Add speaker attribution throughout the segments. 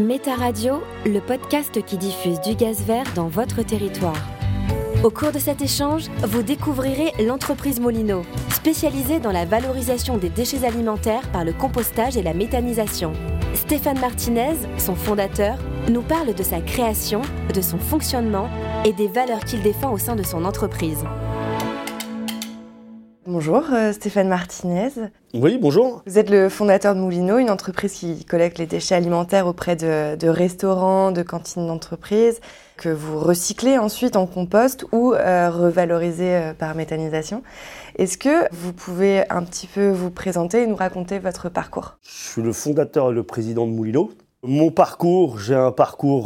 Speaker 1: Méta Radio, le podcast qui diffuse du gaz vert dans votre territoire. Au cours de cet échange, vous découvrirez l'entreprise Molino, spécialisée dans la valorisation des déchets alimentaires par le compostage et la méthanisation. Stéphane Martinez, son fondateur, nous parle de sa création, de son fonctionnement et des valeurs qu'il défend au sein de son entreprise.
Speaker 2: Bonjour euh, Stéphane Martinez.
Speaker 3: Oui, bonjour.
Speaker 2: Vous êtes le fondateur de Moulino, une entreprise qui collecte les déchets alimentaires auprès de, restaurants, de cantines d'entreprise, que vous recyclez ensuite en compost ou euh, revalorisez euh, par méthanisation. Est-ce que vous pouvez un petit peu vous présenter et nous raconter votre parcours?
Speaker 3: Je suis le fondateur et le président de Moulino. Mon parcours, j'ai un parcours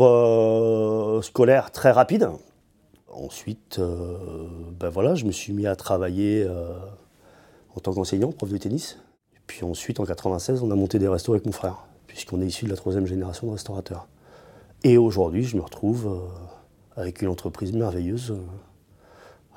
Speaker 3: scolaire très rapide. Ensuite, euh, ben voilà, je me suis mis à travailler euh, en tant qu'enseignant, prof de tennis. Et puis ensuite, en 96, on a monté des restos avec mon frère, puisqu'on est issu de la troisième génération de restaurateurs. Et aujourd'hui, je me retrouve euh, avec une entreprise merveilleuse,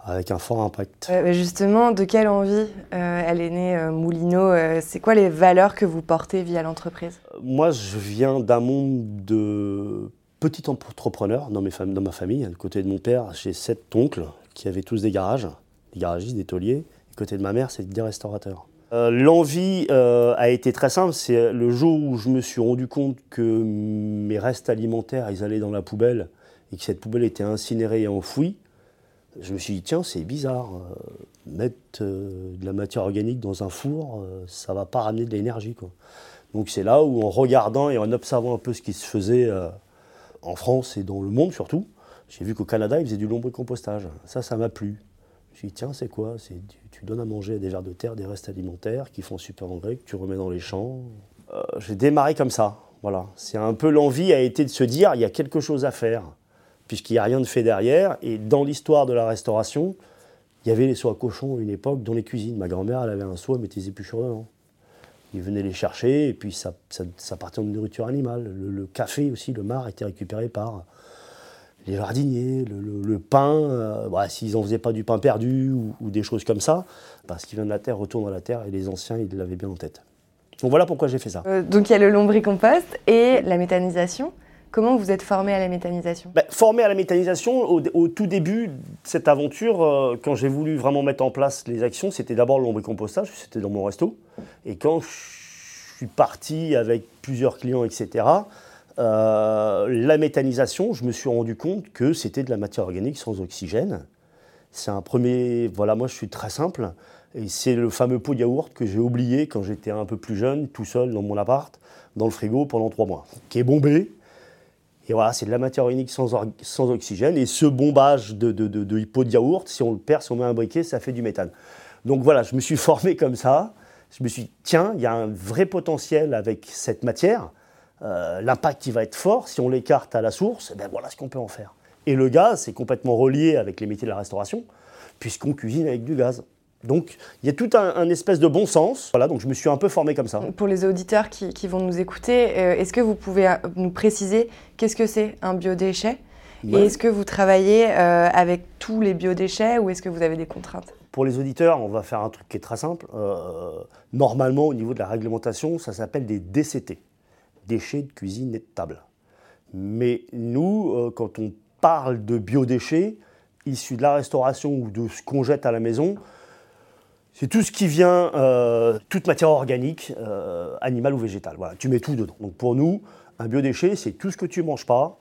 Speaker 3: avec un fort impact.
Speaker 2: justement, de quelle envie elle est née, Moulino C'est quoi les valeurs que vous portez via l'entreprise?
Speaker 3: Moi, je viens d'un monde de petit entrepreneur dans, ma famille. Du côté de mon père, j'ai sept oncles qui avaient tous des garages, des garagistes, des tauliers. Côté de ma mère, c'est des restaurateurs. Euh, l'envie euh, a été très simple. C'est le jour où je me suis rendu compte que mes restes alimentaires, ils allaient dans la poubelle et que cette poubelle était incinérée et enfouie. Je me suis dit, tiens, c'est bizarre. Euh, mettre de la matière organique dans un four, ça va pas ramener de l'énergie. Donc c'est là où, en regardant et en observant un peu ce qui se faisait en France et dans le monde surtout, j'ai vu qu'au Canada, ils faisaient du lombricompostage. Ça, ça m'a plu. Je suis dit, tiens, c'est quoi? C'est tu donnes à manger des vers de terre, des restes alimentaires qui font super engrais, que tu remets dans les champs. Euh, j'ai démarré comme ça. Voilà. C'est un peu l'envie a été de se dire, il y a quelque chose à faire, puisqu'il n'y a rien de fait derrière. Et dans l'histoire de la restauration, il y avait les seaux à cochons à une époque dans les cuisines. Ma grand-mère, elle avait un seau, elle mettait des épluchures dedans ils venaient les chercher, et puis ça, ça, partait en nourriture animale. Le, café aussi, le mar, était récupéré par les jardiniers, le, pain, euh, bah, s'ils n'en faisaient pas du pain perdu ou, des choses comme ça, parce qu'il vient de la terre, retourne dans la terre, et les anciens, ils l'avaient bien en tête. Donc voilà pourquoi j'ai fait ça.
Speaker 2: Euh, donc il y a le lombricompost et la méthanisation. Comment vous êtes formé à la méthanisation?
Speaker 3: Ben, Formé à la méthanisation, au, tout début de cette aventure, euh, quand j'ai voulu vraiment mettre en place les actions, c'était d'abord le lombricompostage, c'était dans mon resto. Et quand je suis parti avec plusieurs clients, etc., euh, la méthanisation, je me suis rendu compte que c'était de la matière organique sans oxygène. C'est un premier. Voilà, moi je suis très simple. Et c'est le fameux pot de yaourt que j'ai oublié quand j'étais un peu plus jeune, tout seul dans mon appart, dans le frigo pendant trois mois, qui est bombé et voilà, c'est de la matière organique sans, oxygène. Et ce bombage de, de, de, yaourt, si on le perd, on met un briquet, ça fait du méthane. Donc voilà, je me suis formé comme ça. Je me suis dit, tiens, il y a un vrai potentiel avec cette matière. Euh, l'impact, il va être fort. Si on l'écarte à la source, eh ben voilà ce qu'on peut en faire. Et le gaz, c'est complètement relié avec les métiers de la restauration, puisqu'on cuisine avec du gaz. Donc il y a tout un, espèce de bon sens. Voilà, donc je me suis un peu formé comme ça.
Speaker 2: Pour les auditeurs qui, vont nous écouter, euh, est-ce que vous pouvez euh, nous préciser qu'est-ce que c'est un biodéchet? Et est-ce que vous travaillez euh, avec tous les biodéchets ou est-ce que vous avez des contraintes?
Speaker 3: Pour les auditeurs, on va faire un truc qui est très simple. normalement, au niveau de la réglementation, ça s'appelle des DCT, déchets de cuisine et de table. Mais nous, quand on parle de biodéchets issus de la restauration ou de ce qu'on jette à la maison, c'est tout ce qui vient, euh, toute matière organique, euh, animale ou végétale. Voilà, tu mets tout dedans. Donc pour nous, un biodéchet, c'est tout ce que tu ne manges pas,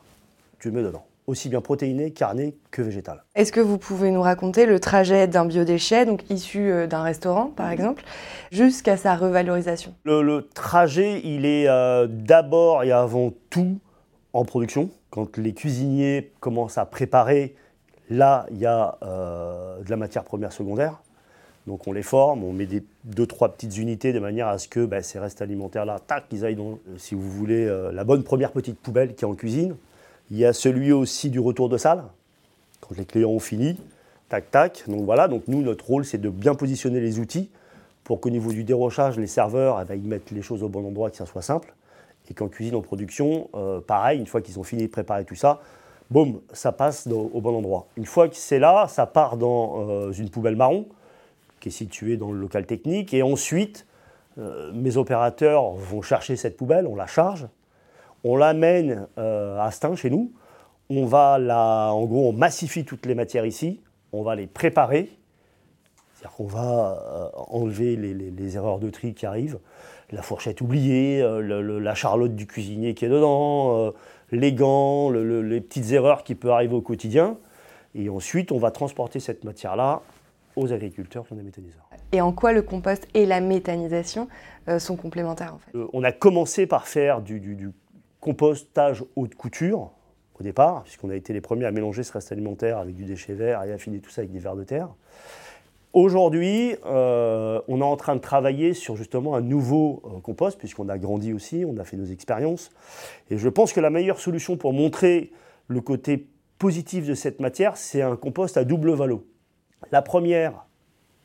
Speaker 3: tu le mets dedans. Aussi bien protéiné, carné que végétal.
Speaker 2: Est-ce que vous pouvez nous raconter le trajet d'un biodéchet, donc issu euh, d'un restaurant par exemple, jusqu'à sa revalorisation?
Speaker 3: Le, trajet, il est d'abord et avant tout en production. Quand les cuisiniers commencent à préparer, là, il y a de la matière première secondaire donc on les forme, on met des, deux, trois petites unités de manière à ce que bah, ces restes alimentaires-là, tac, ils aillent dans, euh, si vous voulez, euh, la bonne première petite poubelle qui est en cuisine. Il y a celui aussi du retour de salle, quand les clients ont fini, tac, tac. Donc voilà, donc nous, notre rôle, c'est de bien positionner les outils pour qu'au niveau du dérochage, les serveurs, eh ben, ils mettent les choses au bon endroit, que ça soit simple. Et qu'en cuisine, en production, euh, pareil, une fois qu'ils ont fini de préparer tout ça, boum, ça passe au bon endroit. Une fois que c'est là, ça part dans euh, une poubelle marron, qui est située dans le local technique. Et ensuite, euh, mes opérateurs vont chercher cette poubelle, on la charge, on l'amène à Stein, chez nous. On va la, en gros, on massifie toutes les matières ici, on va les préparer c'est-à-dire qu'on va euh, enlever les, erreurs de tri qui arrivent, la fourchette oubliée, euh, la charlotte du cuisinier qui est dedans, euh, les gants, les petites erreurs qui peuvent arriver au quotidien. Et ensuite, on va transporter cette matière-là aux agriculteurs qui ont des méthaniseurs.
Speaker 2: Et en quoi le compost et la méthanisation sont complémentaires en fait?
Speaker 3: On a commencé par faire du, du, compostage haute couture au départ, puisqu'on a été les premiers à mélanger ce reste alimentaire avec du déchet vert et affiner tout ça avec des vers de terre. Aujourd'hui, euh, on est en train de travailler sur justement un nouveau euh, compost, puisqu'on a grandi aussi, on a fait nos expériences. Et je pense que la meilleure solution pour montrer le côté positif de cette matière, c'est un compost à double valo. La première,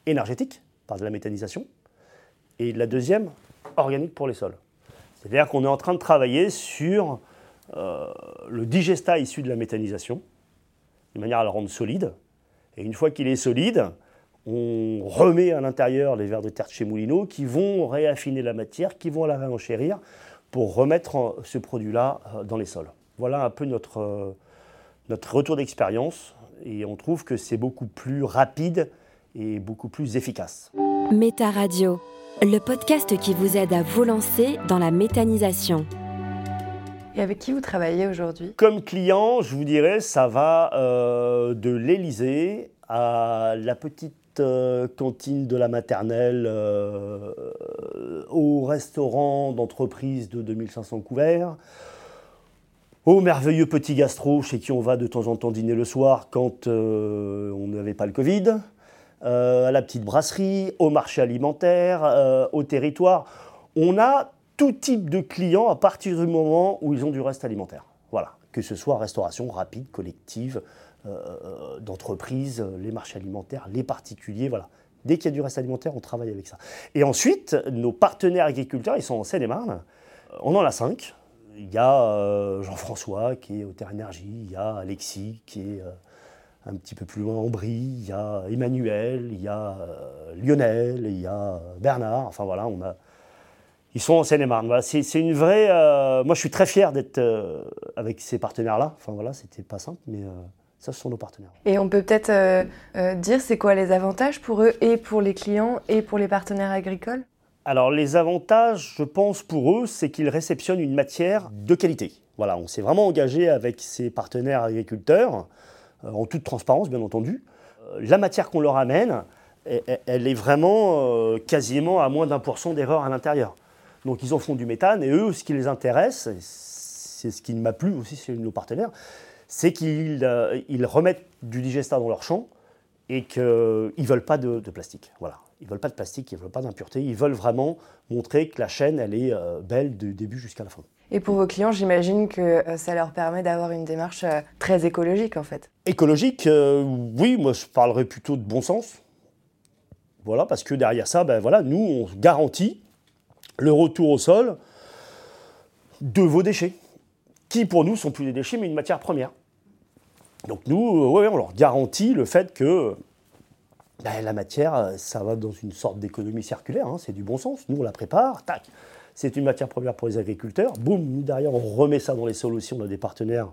Speaker 3: énergétique, par de la méthanisation, et la deuxième, organique pour les sols. C'est-à-dire qu'on est en train de travailler sur euh, le digesta issu de la méthanisation, de manière à le rendre solide. Et une fois qu'il est solide, on remet à l'intérieur les vers de terre de chez Moulineau qui vont réaffiner la matière, qui vont la réenchérir pour remettre ce produit-là euh, dans les sols. Voilà un peu notre, euh, notre retour d'expérience et on trouve que c'est beaucoup plus rapide et beaucoup plus efficace.
Speaker 1: Méta Radio, le podcast qui vous aide à vous lancer dans la méthanisation.
Speaker 2: Et avec qui vous travaillez aujourd'hui?
Speaker 3: Comme client, je vous dirais, ça va euh, de l'Elysée à la petite euh, cantine de la maternelle euh, au restaurant d'entreprise de 2500 couverts, au merveilleux petit gastro chez qui on va de temps en temps dîner le soir quand euh, on n'avait pas le Covid, à la petite brasserie, au marché alimentaire, au territoire. On a tout type de clients à partir du moment où ils ont du reste alimentaire. Voilà, que ce soit restauration rapide, collective, euh, d'entreprises, les marchés alimentaires, les particuliers, voilà. Dès qu'il y a du reste alimentaire, on travaille avec ça. Et ensuite, nos partenaires agriculteurs, ils sont en Seine-et-Marne. On en a cinq. Il y a euh, Jean-François qui est au Terre Énergie, il y a Alexis qui est euh, un petit peu plus loin en Brie, il y a Emmanuel, il y a Lionel, il y a Bernard. Enfin voilà, on a, ils sont en Seine-et-Marne. c'est, une vraie. moi, je suis très fier d'être avec ces partenaires-là. Enfin voilà, c'était pas simple, mais ça, ce sont nos partenaires.
Speaker 2: Et on peut peut-être euh, euh, dire c'est quoi les avantages pour eux et pour les clients et pour les partenaires agricoles?
Speaker 3: Alors les avantages, je pense pour eux, c'est qu'ils réceptionnent une matière de qualité. Voilà, on s'est vraiment engagé avec ces partenaires agriculteurs, euh, en toute transparence bien entendu. la matière qu'on leur amène, elle, est vraiment quasiment à moins d'un pour cent d'erreur à l'intérieur. Donc ils en font du méthane et eux, ce qui les intéresse, c'est ce qui m'a plu aussi chez nos partenaires, c'est qu'ils euh, remettent du digesta dans leur champ et qu'ils ne veulent pas de, plastique. Voilà. Ils veulent pas de plastique, ils ne veulent pas d'impureté, ils veulent vraiment montrer que la chaîne, elle est euh, belle du début jusqu'à la fin.
Speaker 2: Et pour vos clients, j'imagine que euh, ça leur permet d'avoir une démarche très écologique en fait.
Speaker 3: Écologique, oui, moi je parlerais plutôt de bon sens. Voilà, parce que derrière ça, ben voilà, nous, on garantit le retour au sol de vos déchets qui pour nous sont plus des déchets mais une matière première. Donc nous, euh, on leur garantit le fait que ben, la matière, euh, ça va dans une sorte d'économie circulaire, hein, c'est du bon sens. Nous, on la prépare, tac, c'est une matière première pour les agriculteurs. Boum, nous derrière, on remet ça dans les sols aussi. On a des partenaires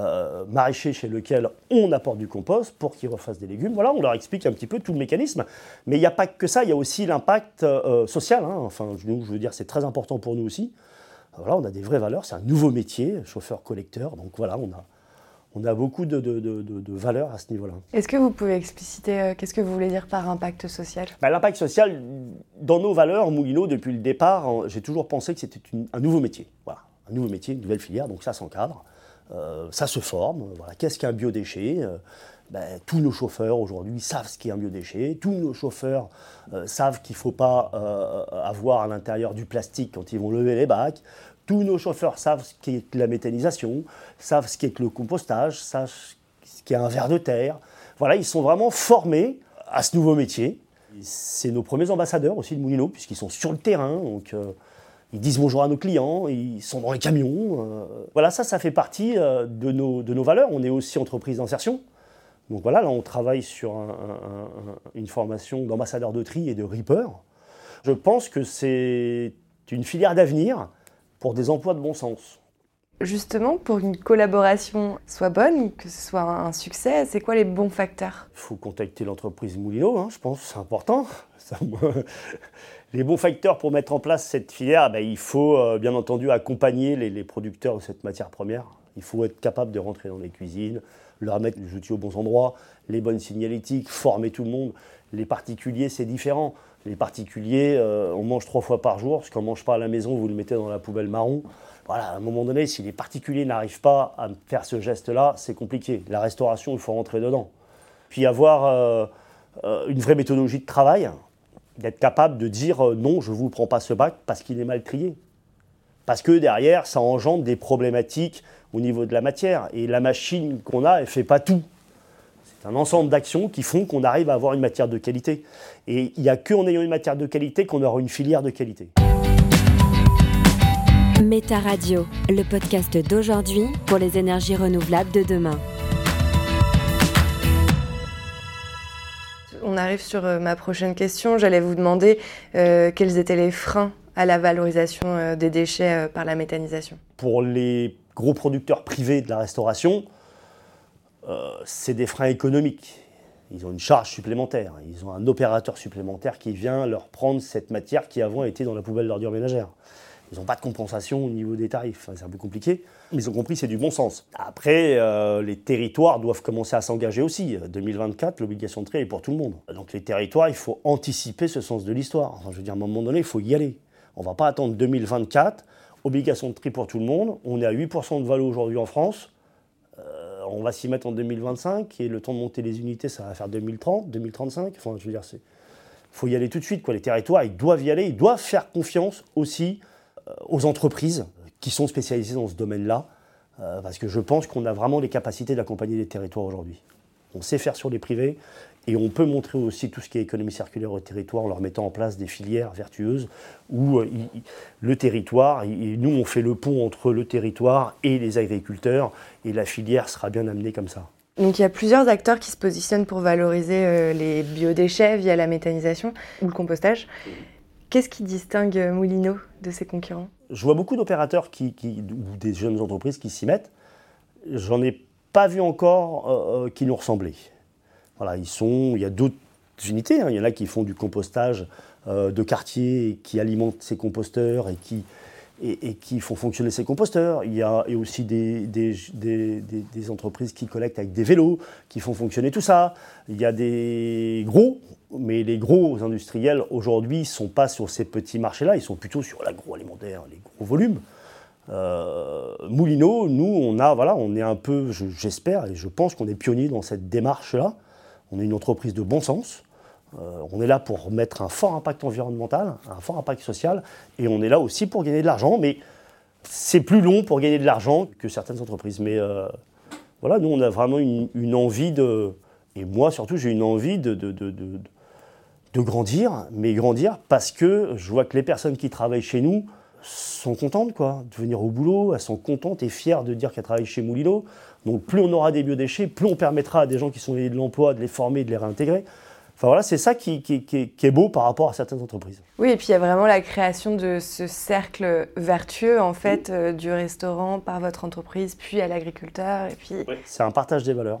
Speaker 3: euh, maraîchers chez lesquels on apporte du compost pour qu'ils refassent des légumes. Voilà, on leur explique un petit peu tout le mécanisme. Mais il n'y a pas que ça, il y a aussi l'impact social. Hein. Enfin, je veux dire, c'est très important pour nous aussi. Voilà, on a des vraies valeurs, c'est un nouveau métier, chauffeur-collecteur, donc voilà, on a, on a beaucoup de, de, valeurs à ce niveau-là.
Speaker 2: Est-ce que vous pouvez expliciter euh, qu'est-ce que vous voulez dire par impact social?
Speaker 3: Bah, L'impact social, dans nos valeurs, Moulineau, depuis le départ, j'ai toujours pensé que c'était un nouveau métier. Voilà, un nouveau métier, une nouvelle filière, donc ça s'encadre, euh, ça se forme. Voilà. Qu'est-ce qu'un biodéchet? Euh, ben, tous nos chauffeurs aujourd'hui savent ce qu'est un biodéchet, tous nos chauffeurs savent qu'il ne faut pas avoir à l'intérieur du plastique quand ils vont lever les bacs, Tous nos chauffeurs savent ce qu'est la méthanisation, savent ce qu'est le compostage, savent ce qu'est un ver de terre. Voilà, ils sont vraiment formés à ce nouveau métier. C'est nos premiers ambassadeurs aussi de Moulineau, puisqu'ils sont sur le terrain, donc euh, ils disent bonjour à nos clients, ils sont dans les camions. euh. voilà, ça, ça fait partie euh, de, nos, de nos valeurs. On est aussi entreprise d'insertion. Donc voilà, là, on travaille sur un- un- un- une formation d'ambassadeur de tri et de reaper. Je pense que c'est une filière d'avenir pour des emplois de bon sens.
Speaker 2: Justement, pour qu'une collaboration soit bonne, que ce soit un succès, c'est quoi les bons facteurs?
Speaker 3: Il faut contacter l'entreprise Moulineau, hein, je pense, c'est important. Ça, moi, les bons facteurs pour mettre en place cette filière, ben, il faut euh, bien entendu accompagner les, les producteurs de cette matière première. Il faut être capable de rentrer dans les cuisines, leur mettre les outils aux bons endroits, les bonnes signalétiques, former tout le monde. Les particuliers, c'est différent. Les particuliers, euh, on mange trois fois par jour, parce qu'on ne mange pas à la maison, vous le mettez dans la poubelle marron. Voilà, à un moment donné, si les particuliers n'arrivent pas à faire ce geste-là, c'est compliqué. La restauration, il faut rentrer dedans. Puis avoir euh, euh, une vraie méthodologie de travail, d'être capable de dire non, je ne vous prends pas ce bac parce qu'il est mal trié. Parce que derrière, ça engendre des problématiques au niveau de la matière. Et la machine qu'on a, elle ne fait pas tout. C'est un ensemble d'actions qui font qu'on arrive à avoir une matière de qualité. Et il n'y a qu'en ayant une matière de qualité qu'on aura une filière de qualité.
Speaker 1: Méta Radio, le podcast d'aujourd'hui pour les énergies renouvelables de demain.
Speaker 2: On arrive sur euh, ma prochaine question. J'allais vous demander euh, quels étaient les freins à la valorisation euh, des déchets euh, par la méthanisation?
Speaker 3: Pour les gros producteurs privés de la restauration, euh, c'est des freins économiques. Ils ont une charge supplémentaire. Ils ont un opérateur supplémentaire qui vient leur prendre cette matière qui avant était dans la poubelle d'ordures ménagères. Ils n'ont pas de compensation au niveau des tarifs. C'est un peu compliqué. Mais ils ont compris c'est du bon sens. Après, euh, les territoires doivent commencer à s'engager aussi. 2024, l'obligation de tri est pour tout le monde. Donc les territoires, il faut anticiper ce sens de l'histoire. Je veux dire, à un moment donné, il faut y aller. On ne va pas attendre 2024, obligation de tri pour tout le monde. On est à 8% de valo aujourd'hui en France. On va s'y mettre en 2025 et le temps de monter les unités, ça va faire 2030, 2035. Enfin, je veux dire, c'est faut y aller tout de suite. Quoi. Les territoires, ils doivent y aller, ils doivent faire confiance aussi euh, aux entreprises qui sont spécialisées dans ce domaine-là, euh, parce que je pense qu'on a vraiment les capacités d'accompagner les territoires aujourd'hui. On sait faire sur les privés et on peut montrer aussi tout ce qui est économie circulaire au territoire en leur mettant en place des filières vertueuses où euh, il- le territoire, et nous on fait le pont entre le territoire et les agriculteurs et la filière sera bien amenée comme ça.
Speaker 2: Donc il y a plusieurs acteurs qui se positionnent pour valoriser euh, les biodéchets via la méthanisation ou le compostage. Qu'est-ce qui distingue Moulineau de ses concurrents?
Speaker 3: Je vois beaucoup d'opérateurs qui, qui- ou des jeunes entreprises qui s'y mettent. J'en ai pas vu encore euh, euh, qui nous ressemblaient. Voilà, ils sont, il y a d'autres unités. hein. Il y en a qui font du compostage euh, de quartier, qui alimentent ces composteurs et qui, et, qui font fonctionner ces composteurs. Il y a et aussi des, des- des- des entreprises qui collectent avec des vélos, qui font fonctionner tout ça. Il y a des gros, mais les gros industriels aujourd'hui ne sont pas sur ces petits marchés-là, ils sont plutôt sur l'agroalimentaire, les gros volumes. Euh, Moulineau, nous, on a, voilà, on est un peu, je- j'espère, et je pense qu'on est pionnier dans cette démarche-là. On est une entreprise de bon sens. Euh, on est là pour mettre un fort impact environnemental, un fort impact social, et on est là aussi pour gagner de l'argent. Mais c'est plus long pour gagner de l'argent que certaines entreprises. Mais euh, voilà, nous, on a vraiment une, une envie de, et moi surtout, j'ai une envie de, de- de- de grandir, mais grandir parce que je vois que les personnes qui travaillent chez nous sont contentes quoi, de venir au boulot, elles sont contentes et fières de dire qu'elles travaillent chez Moulineau. Donc plus on aura des biodéchets, plus on permettra à des gens qui sont liés de l'emploi de les former, de les réintégrer. Enfin voilà, c'est ça qui, qui- qui- qui est beau par rapport à certaines entreprises.
Speaker 2: Oui, et puis il y a vraiment la création de ce cercle vertueux en fait euh, du restaurant par votre entreprise, puis à l'agriculteur, et puis
Speaker 3: C'est un partage des valeurs.